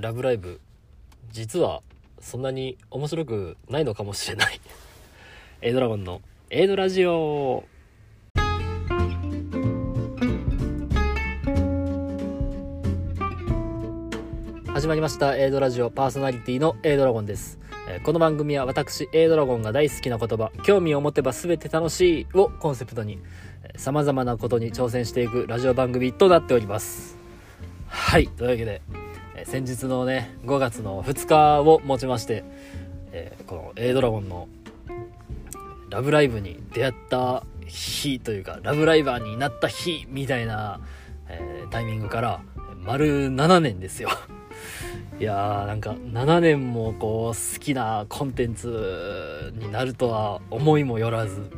ラブライブ実はそんなに面白くないのかもしれない。A ドラゴンの A ドラジオ。始まりました A ドラジオ。パーソナリティの A ドラゴンです。この番組は私 A ドラゴンが大好きな言葉興味を持てば全て楽しいをコンセプトにさまざまなことに挑戦していくラジオ番組となっております。はいというわけでえ先日のね5月の2日をもちまして、えーこの A ドラゴンのラブライブに出会った日というかラブライバーになった日みたいな、えータイミングから丸7年ですよ いやーなんか7年もこう好きなコンテンツになるとは思いもよらず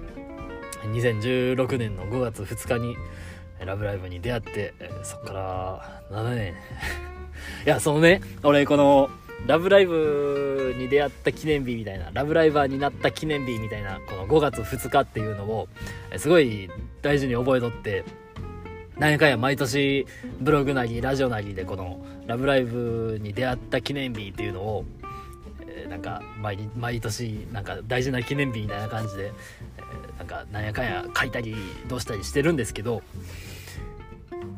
2016年の5月2日に「ラブライブ!」に出会ってそっから7年 いやそのね俺この「ラブライブ!」に出会った記念日みたいなラブライバーになった記念日みたいなこの5月2日っていうのをすごい大事に覚えとって何回や毎年ブログなりラジオなりでこの「ラブライブ!」に出会った記念日っていうのを、えなんか毎毎年なんか大事な記念日みたいな感じで、えーなんか何やかんや書いたりどうしたりしてるんですけど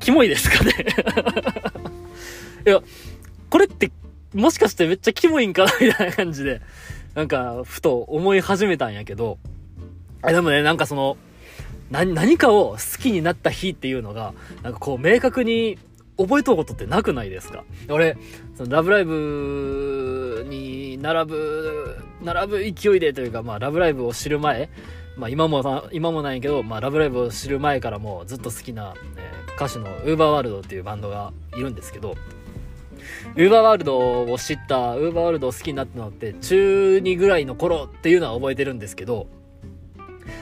キモいですかね？いやこれってもしかしてめっちゃキモいんかなみたいな感じでなんかふと思い始めたんやけどあでもねなんかその何何かを好きになった日っていうのが、なんかこう明確に覚えとうことってなくないですか？俺、そのラブライブに並ぶ、並ぶ勢いでというか、まあラブライブを知る前、まあ今もな、今もないけど、まあラブライブを知る前からもずっと好きな、えー歌手の UberWorld っていうバンドがいるんですけど、ウーバーワールドを知ったウーバーワールドを好きになったのって中2ぐらいの頃っていうのは覚えてるんですけど、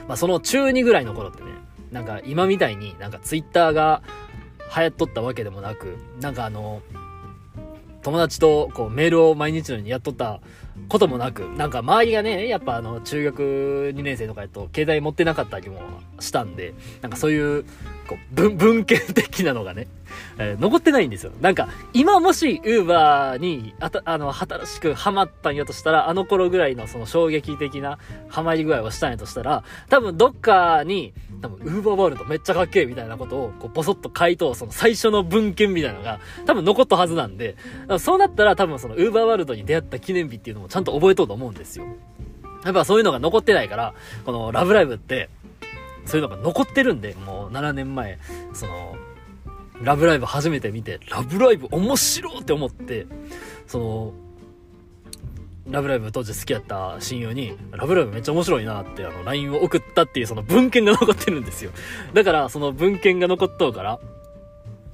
まあ、その中2ぐらいの頃ってね、なんか今みたいになんかツイッターが流行っとったわけでもなく、なんかあの、友達とこうメールを毎日のようにやっとったこともなく、なんか周りがね、やっぱあの中学2年生とかやと携帯持ってなかったりもしたんで、なんかそういうこう文文献的なのがね、えー残ってないんですよ。なんか今もし Uber にあたあの新しくハマったんやとしたら、あの頃ぐらいのその衝撃的なハマり具合をしたんやとしたら、多分どっかに、多分 Uber ワールドめっちゃかっけえみたいなことをこうボソッと回答、その最初の文献みたいなのが多分残ったはずなんで、そうなったら多分その Uber ワールドに出会った記念日っていうのもちゃんと覚えとうと思うんですよ。やっぱそういうのが残ってないから、このラブライブって、そういうのが残ってるんで、もう7年前、その、ラブライブ初めて見て、ラブライブ面白いって思って、その、ラブライブ当時好きやった親友に、ラブライブめっちゃ面白いなって、あの、LINE を送ったっていうその文献が残ってるんですよ。だから、その文献が残っとうから、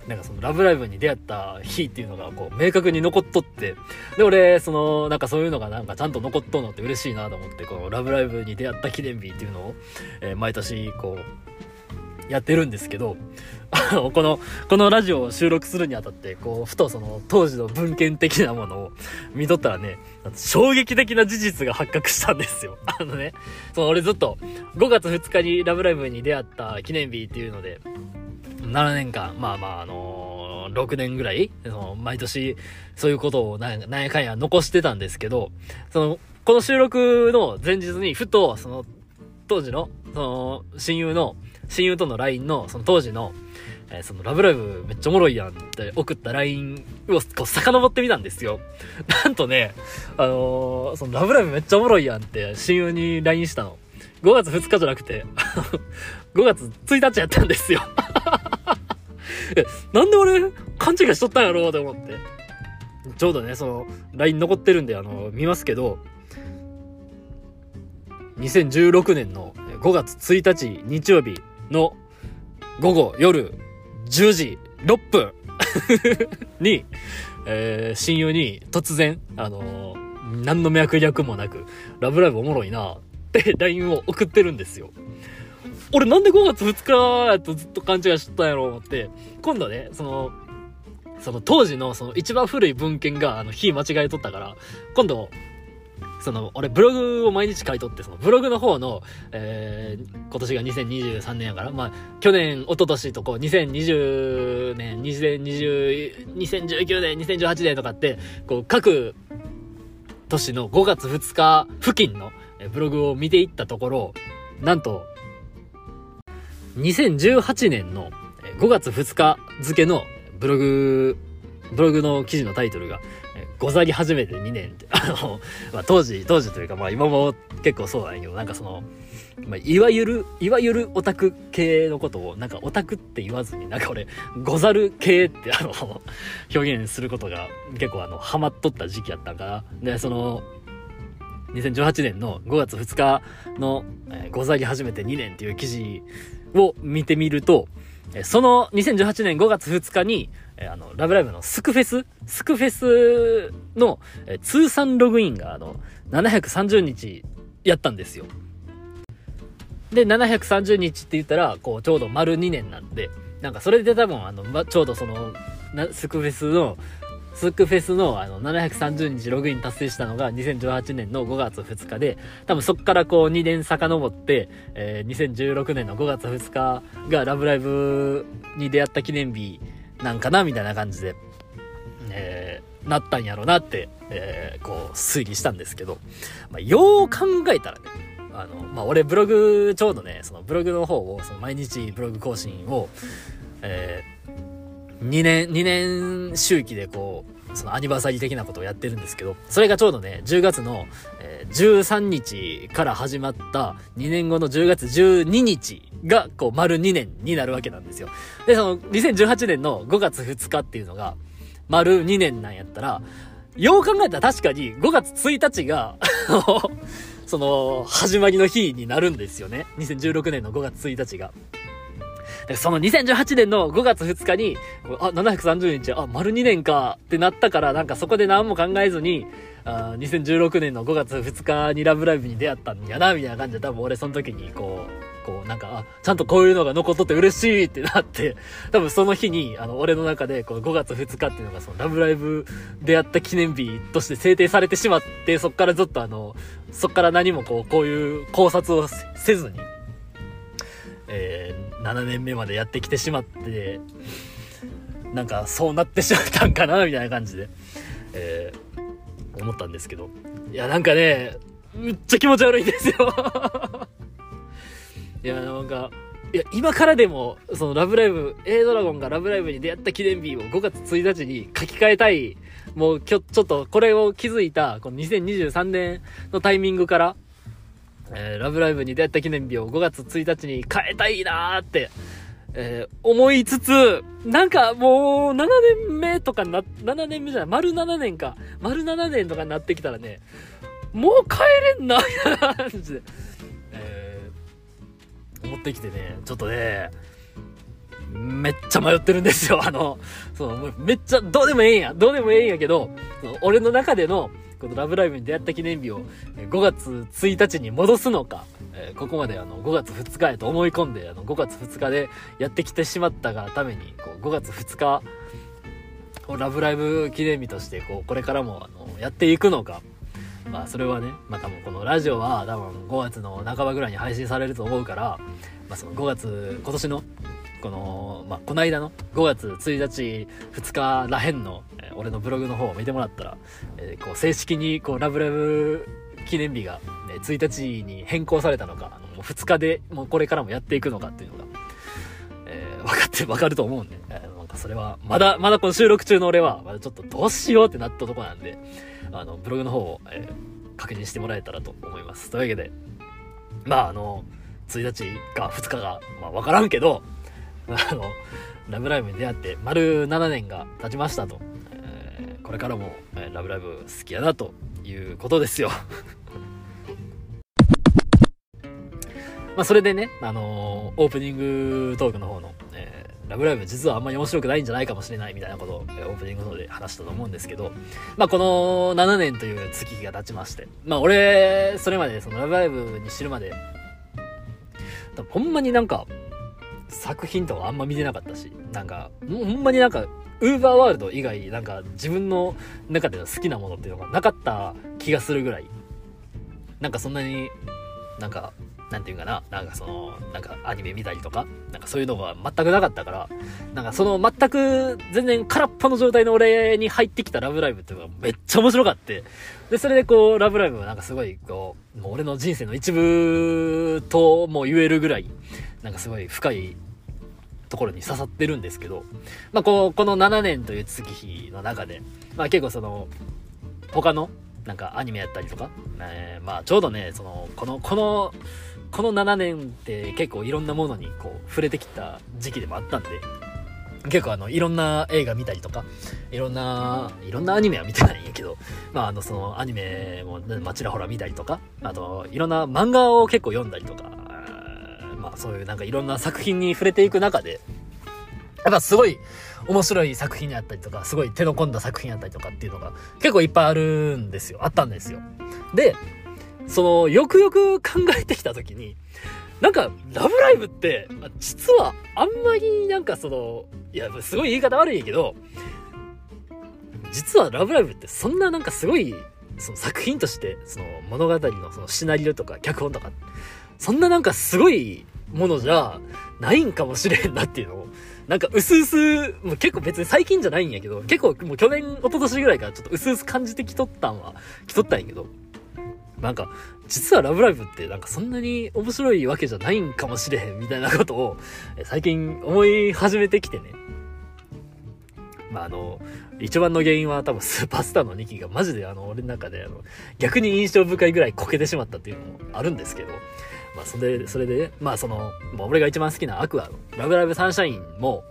なんかそのラブライブに出会った日っていうのがこう明確に残っとって、で、俺、その、なんかそういうのがなんかちゃんと残っとうのって嬉しいなと思って、このラブライブに出会った記念日っていうのを、えー毎年こう、やってるんですけど、この、このラジオを収録するにあたって、こう、ふとその当時の文献的なものを見とったらね、衝撃的な事実が発覚したんですよ。あのね、その俺ずっと5月2日にラブライブに出会った記念日っていうので、7年間、まあまあ、あのー6年ぐらい、その、毎年、そういうことをなんやかんや残してたんですけど、その、この収録の前日に、ふと、その、当時の、その、親友の、親友との LINE の、その当時の、えーその、ラブライブめっちゃおもろいやんって送った LINE をこう遡ってみたんですよ。なんとね、あのーその、ラブライブめっちゃおもろいやんって親友に LINE したの。5月2日じゃなくて、5月1日やったんですよ。なんで俺、勘違いしとったんやろうと思って。ちょうどね、その、LINE 残ってるんで、あの、見ますけど、2016年の5月1日日曜日の午後夜10時6分 に、えー親友に突然、あのー何の脈略もなく、ラブライブおもろいな LINE を送ってるんですよ。俺なんで5月2日やとずっと勘違いしとったんやろ思って、今度ね、その、その当時のその一番古い文献があの日間違えとったから、今度、その、俺ブログを毎日書いとって、そのブログの方の、えー、今年が2023年やから、まあ、去年、一昨年とこう、2020年、2020、2019年、2018年とかって、こう、各年の5月2日付近のブログを見ていったところ、なんと、2018年の5月2日付のブログ、ブログの記事のタイトルが、ござり始めて2年って、あの、まあ、当時、当時というか、まあ今も結構そうなんやけど、なんかその、まあ、いわゆる、いわゆるオタク系のことを、なんかオタクって言わずに、なんか俺、ござる系ってあの、表現することが結構あの、ハマっとった時期やったんかな。で、その、2018年の5月2日の、えー、ござり始めて2年っていう記事を見てみると、その2018年5月2日に、えあの、ラブライブのスクフェススクフェスの、え通算ログインが、あの、730日やったんですよ。で、730日って言ったら、こう、ちょうど丸2年なんで、なんかそれで多分、あの、ま、ちょうどその、なスクフェスの、スクフェスのあの730日ログイン達成したのが2018年の5月2日で、多分そっからこう2年遡って、えー、2016年の5月2日がラブライブに出会った記念日なんかなみたいな感じで、えー、なったんやろうなって、えー、こう推理したんですけど、まあ、よう考えたらね、あの、まあ、俺ブログ、ちょうどね、そのブログの方を、その毎日ブログ更新を、えー2年、2年周期でこう、そのアニバーサリー的なことをやってるんですけど、それがちょうどね、10月の、えー、13日から始まった2年後の10月12日が、こう、丸2年になるわけなんですよ。で、その、2018年の5月2日っていうのが、丸2年なんやったら、よう考えたら確かに5月1日が その、始まりの日になるんですよね。2016年の5月1日が。その2018年の5月2日に、あ、730日、あ、丸2年かってなったから、なんかそこで何も考えずに、あ2016年の5月2日にラブライブに出会ったんやな、みたいな感じで多分俺その時にこう、こうなんか、あ、ちゃんとこういうのが残っとって嬉しいってなって、多分その日に、あの、俺の中で、こう5月2日っていうのがそのラブライブ出会った記念日として制定されてしまって、そっからずっとあの、そっから何もこう、こういう考察をせずに、え、7年目までやってきてしまって、なんかそうなってしまったんかな、みたいな感じで、えー、思ったんですけど。いや、なんかね、めっちゃ気持ち悪いんですよ いや、なんか、いや、今からでも、そのラブライブ、A ドラゴンがラブライブに出会った記念日を5月1日に書き換えたい。もう、きょ、ちょっとこれを気づいた、この2023年のタイミングから、えー、ラブライブに出会った記念日を5月1日に変えたいなーって、えー、思いつつ、なんかもう7年目とかな、7年目じゃない、丸7年か、丸7年とかになってきたらね、もう帰れんな、みたいな感じで、思ってきてね、ちょっとね、めっちゃ迷ってるんですよ。あの、そう、めっちゃ、どうでもええんや。どうでもええんやけど、俺の中での、このラブライブに出会った記念日を5月1日に戻すのか、え、ここまであの5月2日へと思い込んであの5月2日でやってきてしまったがためにこう5月2日ラブライブ記念日としてこうこれからもあのやっていくのかまあそれはね、まあ多分このラジオは多分5月の半ばぐらいに配信されると思うから、まあその5月、今年のこの、まあ、この間の5月1日、2日らへんの、えー、俺のブログの方を見てもらったら、えー、こう、正式に、こう、ラブラブ記念日が、ね、1日に変更されたのか、あの、もう2日で、もうこれからもやっていくのかっていうのが、えー、分かって、分かると思うんで、えー、なんかそれは、まだ、まだこの収録中の俺は、まだちょっとどうしようってなったとこなんで、あの、ブログの方を、えー、確認してもらえたらと思います。というわけで、まあ、あの、1日か2日が、まあ、わからんけど、あの、ラブライブに出会って丸7年が経ちましたと。えー、これからも、ラブライブ好きやなということですよ。まあそれでね、あのー、オープニングトークの方の、えー、ラブライブ実はあんまり面白くないんじゃないかもしれないみたいなことを、えー、オープニングの方で話したと思うんですけど、まあこの7年という月日が経ちまして、まあ俺、それまでそのラブライブに知るまで、ほんまになんか、作品とかあんま見てなかったし、なんか、ほんまになんか、ウーバーワールド以外、なんか自分の中での好きなものっていうのがなかった気がするぐらい、なんかそんなになんかなんていうかな、なんかその、なんかアニメ見たりとか、なんかそういうのが全くなかったから、なんかその全く全然空っぽの状態の俺に入ってきたラブライブっていうのがめっちゃ面白かって、で、それでこう、ラブライブはなんかすごいこう、もう俺の人生の一部とも言えるぐらい、なんかすごい深いところに刺さってるんですけど、まあこ、この7年という月日の中で、まあ結構その、他のなんかアニメやったりとか、えー、まあちょうどね、その、この、この、この7年って結構いろんなものにこう触れてきた時期でもあったんで、結構あの、いろんな映画見たりとか、いろんな、いろんなアニメは見てないんやけど、まああの、そのアニメも、まあ、ちらほら見たりとか、あと、いろんな漫画を結構読んだりとか、まあそういうなんかいろんな作品に触れていく中で、やっぱすごい面白い作品にあったりとか、すごい手の込んだ作品あったりとかっていうのが結構いっぱいあるんですよ。あったんですよ。で、その、よくよく考えてきた時に、なんか、ラブライブって、実はあんまりなんかその、いや、すごい言い方悪いけど、実はラブライブってそんななんかすごい、その作品として、その物語のそのシナリオとか脚本とか、そんななんかすごいものじゃないんかもしれんなっていうのを、なんか薄々、もう結構別に最近じゃないんやけど、結構もう去年、一昨年ぐらいからちょっと薄々感じてきとったんは、きとったんやけど、なんか、実はラブライブってなんかそんなに面白いわけじゃないんかもしれへんみたいなことを最近思い始めてきてね。まああの、一番の原因は多分スーパースターの2期がマジであの俺の中であの逆に印象深いぐらいこけてしまったっていうのもあるんですけど、まあそれで、それで、まあその、まあ、俺が一番好きなアクアのラブライブサンシャインも、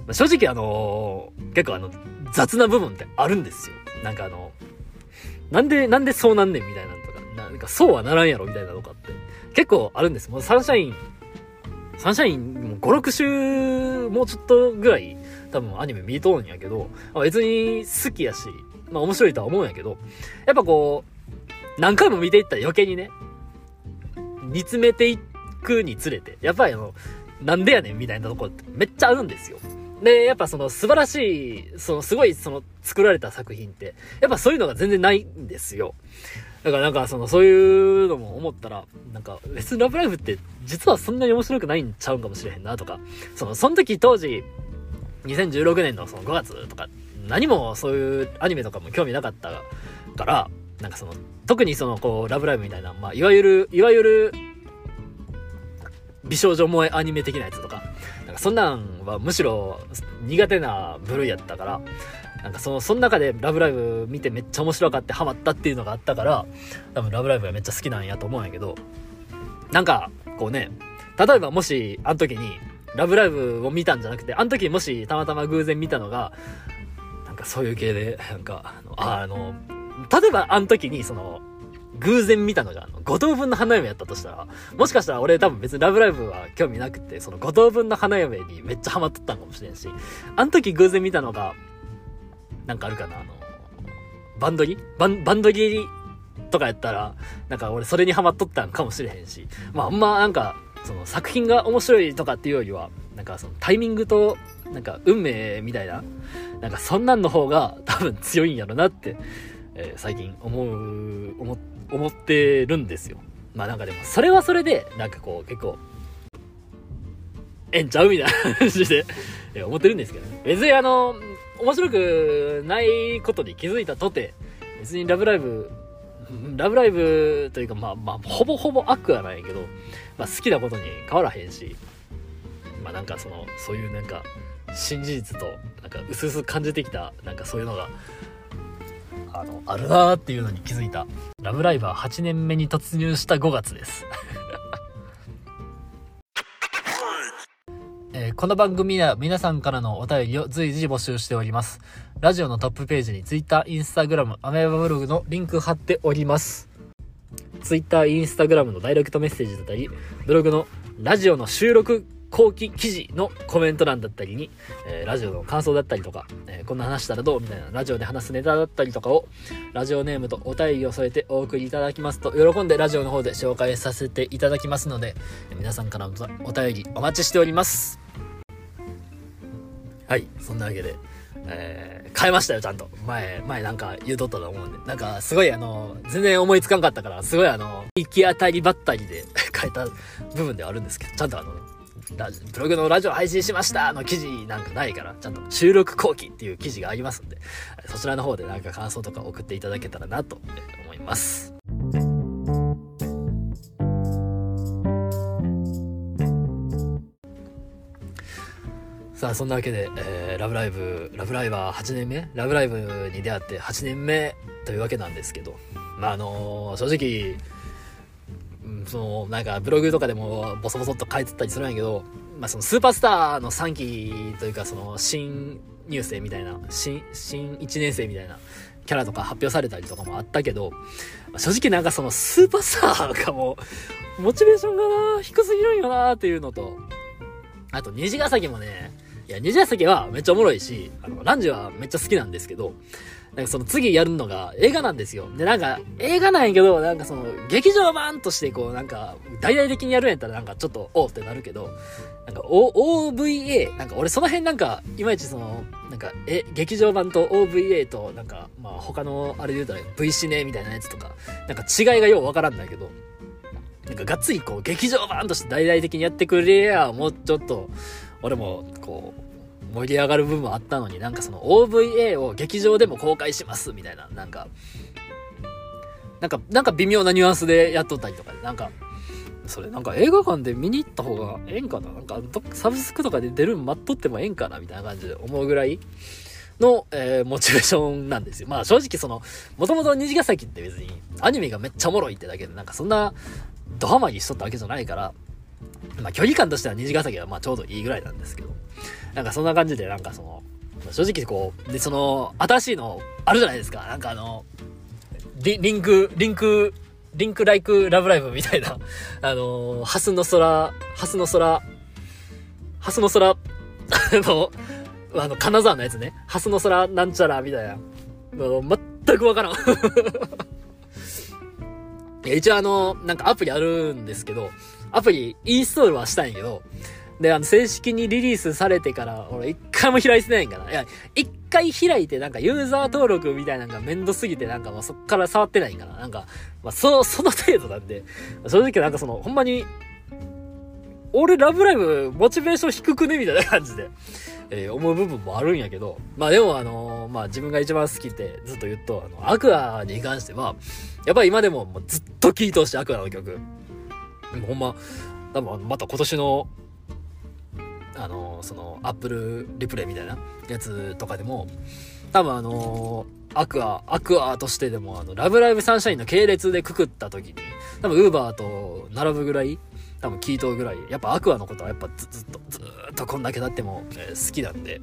まあ、正直あの結構あの雑な部分ってあるんですよ。なんかあの、なんで、なんでそうなんねんみたいなのとか、なんかそうはならんやろみたいなのとかって結構あるんです。もうサンシャイン、サンシャインも5、6週、もうちょっとぐらい多分アニメ見とるんやけど、別に好きやし、まあ面白いとは思うんやけど、やっぱこう、何回も見ていったら余計にね、煮詰めていくにつれて、やっぱりあの、なんでやねんみたいなところってめっちゃあるんですよ。で、やっぱその素晴らしい、そのすごいその作られた作品って、やっぱそういうのが全然ないんですよ。だからなんかそのそういうのも思ったら、なんか別にラブライブって実はそんなに面白くないんちゃうんかもしれへんなとか、その、その時当時、2016年のその5月とか、何もそういうアニメとかも興味なかったから、なんかその、特にそのこう、ラブライブみたいな、まあいわゆる、いわゆる、美少女萌えアニメ的なやつとか、なんかそんなんはむしろ苦手な部類やったから、なんかその、その中でラブライブ見てめっちゃ面白かってハマったっていうのがあったから、多分ラブライブがめっちゃ好きなんやと思うんやけど、なんか、こうね、例えばもし、あの時に、ラブライブを見たんじゃなくて、あの時もしたまたま偶然見たのが、なんかそういう系で、なんか、あの、あの、例えばあの時にその、偶然見たのが、あの、五等分の花嫁やったとしたら、もしかしたら俺多分別にラブライブは興味なくて、その五等分の花嫁にめっちゃハマっとったんかもしれんし、あの時偶然見たのが、なんかあるかな、あの、バンドリバン、バンドリとかやったら、なんか俺それにハマっとったんかもしれへんし、まああんまなんか、その作品が面白いとかっていうよりは、なんかそのタイミングと、なんか運命みたいな、なんかそんなんの方が多分強いんやろなってえー、最近思う、思、思ってるんですよ。まあなんかでも、それはそれで、なんかこう、結構、えんちゃうみたいな感じで 思ってるんですけどね。別にあの、面白くないことに気づいたとて、別にラブライブ、ラブライブというか、まあまあ、ほぼほぼ悪はないけど、まあ好きなことに変わらへんし、まあなんかその、そういうなんか、新事実と、なんか、薄々感じてきた、なんかそういうのが、あの、あるなーっていうのに気づいた。ラブライバー8年目に突入した5月です。えー、この番組は皆さんからのお便りを随時募集しております。ラジオのトップページに Twitter、Instagram、アメーバブログのリンク貼っております。Twitter、Instagram のダイレクトメッセージだったり、ブログのラジオの収録後期記事のコメント欄だったりに、えー、ラジオの感想だったりとか、えー、こんな話したらどうみたいなラジオで話すネタだったりとかを、ラジオネームとお便りを添えてお送りいただきますと、喜んでラジオの方で紹介させていただきますので、皆さんからのお便りお待ちしております。はい、そんなわけで、えー、変えましたよ、ちゃんと。前、前なんか言うとったと思うんで。なんか、すごいあの、全然思いつかんかったから、すごいあの、行き当たりばったりで 変えた部分ではあるんですけど、ちゃんとあの、ブログのラジオ配信しましたの記事なんかないから、ちゃんと収録後期っていう記事がありますんで、そちらの方でなんか感想とか送っていただけたらなと思います。さあ、そんなわけで、えー、ラブライブ、ラブライバー8年目？ラブライブに出会って8年目というわけなんですけど、まあ、あのー、正直、その、なんかブログとかでもボソボソっと書いてたりするんやけど、まあ、そのスーパースターの3期というか、その、新入生みたいな、新、新1年生みたいなキャラとか発表されたりとかもあったけど、正直なんかそのスーパースターがも、モチベーションがな、低すぎるんよなっていうのと、あと虹ヶ崎もね、いや、虹ヶ崎はめっちゃおもろいし、あの、ランジはめっちゃ好きなんですけど、なんかその次やるのが映画なんですよ。で、なんか映画なんやけど、なんかその劇場版としてこうなんか大々的にやるんやったらなんかちょっとおってなるけど、なんか o OVA、なんか俺その辺なんかいまいちその、なんかえ、劇場版と OVA となんかまあ他のあれで言うたら V シネみたいなやつとか、なんか違いがようわからんだけど、なんかがっつりこう劇場版として大々的にやってくれや、もうちょっと、俺もこう盛り上がる部分もあったのになんかその OVA を劇場でも公開しますみたいななんかなんかなんか微妙なニュアンスでやっとったりとかでなんかそれなんか映画館で見に行った方がええんかな？なんかサブスクとかで出るん待っとってもええんかな？みたいな感じで思うぐらいの、えー、モチベーションなんですよ。まあ正直その、もともと虹ヶ崎って別にアニメがめっちゃおもろいってだけで、なんかそんなドハマりしとったわけじゃないから、まあ距離感としては虹ヶ崎はまあちょうどいいぐらいなんですけど、なんかそんな感じでなんかその、正直こう、で、その、新しいのあるじゃないですか。なんかあの、リリンク、リンク、リンクライクラブライブみたいな、あのハスの空、ハスの空、ハスの空 の、あの、金沢のやつね。ハスの空なんちゃらみたいな。全くわからん いや、一応あの、なんかアプリあるんですけど、アプリインストールはしたんやけど、で、あの、正式にリリースされてから、俺一回も開いてないんかな。いや、一回開いてなんかユーザー登録みたいなのがめんどすぎてなんかもうそっから触ってないんかな。なんか、まあ、そ、その程度なんで、正直なんかその、ほんまに、俺ラブライブモチベーション低くねみたいな感じで、えー、思う部分もあるんやけど、まあでもあのー、まあ自分が一番好きってずっと言うと、あの、アクアに関しては、やっぱり今でももうずっと聴いてほしい、アクアの曲。ほんま、多分また今年のあのそのアップルリプレイみたいなやつとかでも多分あのアクアアクアとしてでもあのラブライブサンシャインの系列でくくった時に多分ウーバーと並ぶぐらい多分聞いとうぐらいやっぱアクアのことはやっぱずずっとずっとこんだけ経っても、えー、好きなんで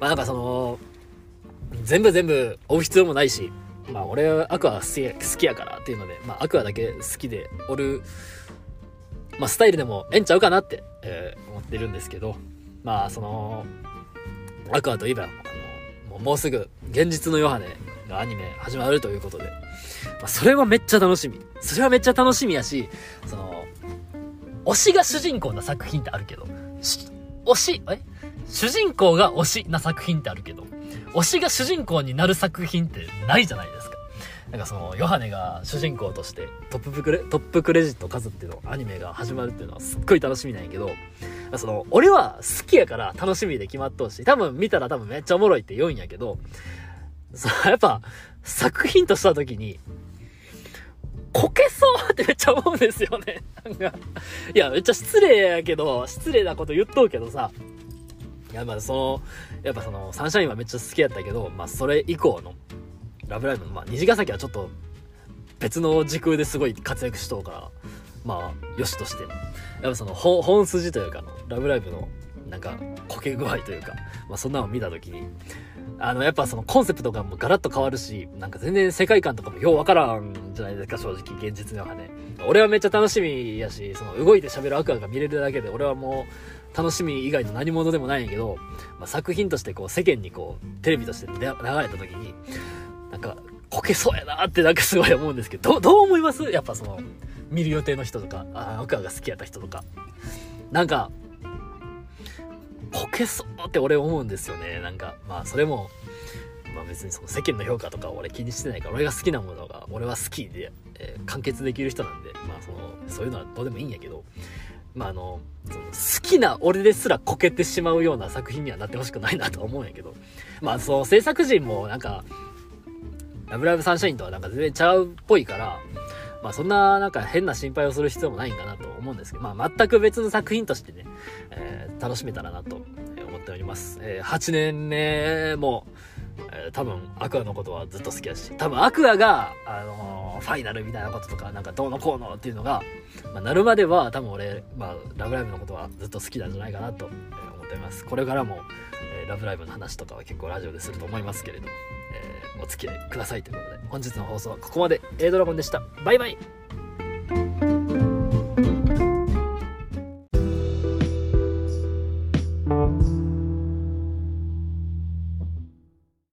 まあなんかその全部全部追う必要もないしまあ俺はアクア好き好きやからっていうのでまあアクアだけ好きでおるまあスタイルでもええんちゃうかなって、えー、思ってるんですけどまあそのアクアといえばあのもうすぐ現実のヨハネがアニメ始まるということで、まあ、それはめっちゃ楽しみ。それはめっちゃ楽しみやしその推しが主人公な作品ってあるけど推しえ？主人公が推しな作品ってあるけど推しが主人公になる作品ってないじゃないですか。なんかそのヨハネが主人公としてトップクレトップクレジット数っていうのアニメが始まるっていうのはすっごい楽しみなんやけどその、俺は好きやから楽しみで決まっとうし、多分見たら多分めっちゃおもろいって言うんやけど、そやっぱ、作品とした時に、こけそうってめっちゃ思うんですよね。なんか、いや、めっちゃ失礼やけど、失礼なこと言っとうけどさ、いや、まあその、やっぱその、サンシャインはめっちゃ好きやったけど、まあそれ以降の、ラブライブの、まあ虹ヶ崎はちょっと、別の時空ですごい活躍しとうから、まあ、よしとして。やっぱその本、本筋というか、ラブライブの、なんか、こけ具合というか、まあそんなのを見たときに、あの、やっぱそのコンセプトがもうガラッと変わるし、なんか全然世界観とかもようわからんじゃないですか、正直、現実の中ね。俺はめっちゃ楽しみやし、その動いて喋るアクアが見れるだけで、俺はもう、楽しみ以外の何者でもないんやけど、まあ、作品としてこう世間にこうテレビとして流れた時になんかこけそうやなってなんかすごい思うんですけどどどう思います？やっぱその見る予定の人とか、あアクアが好きやった人とか。なんか、こけそうって俺思うんですよね。なんか、まあそれも、まあ別にその世間の評価とか俺気にしてないから、俺が好きなものが俺は好きで、えー、完結できる人なんで、まあその、そういうのはどうでもいいんやけど、まああの、その好きな俺ですらこけてしまうような作品にはなってほしくないなと思うんやけど、まあその制作陣もなんか、ラブライブサンシャインとはなんか全然ちゃうっぽいから、まあそんななんか変な心配をする必要もないんかなと思うんですけど、まあ全く別の作品としてね、えー、楽しめたらなと思っております。えー、8年目も、えー、多分アクアのことはずっと好きだし、多分アクアが、あのー、ファイナルみたいなこととか、なんかどうのこうのっていうのが、まあ、なるまでは多分俺、まあ、ラブライブのことはずっと好きなんじゃないかなと思っております。これからも、えー、ラブライブの話とかは結構ラジオですると思いますけれど、えー、お付き合いくださいということで本日の放送はここまで。A ドラゴンでした。バイバイ。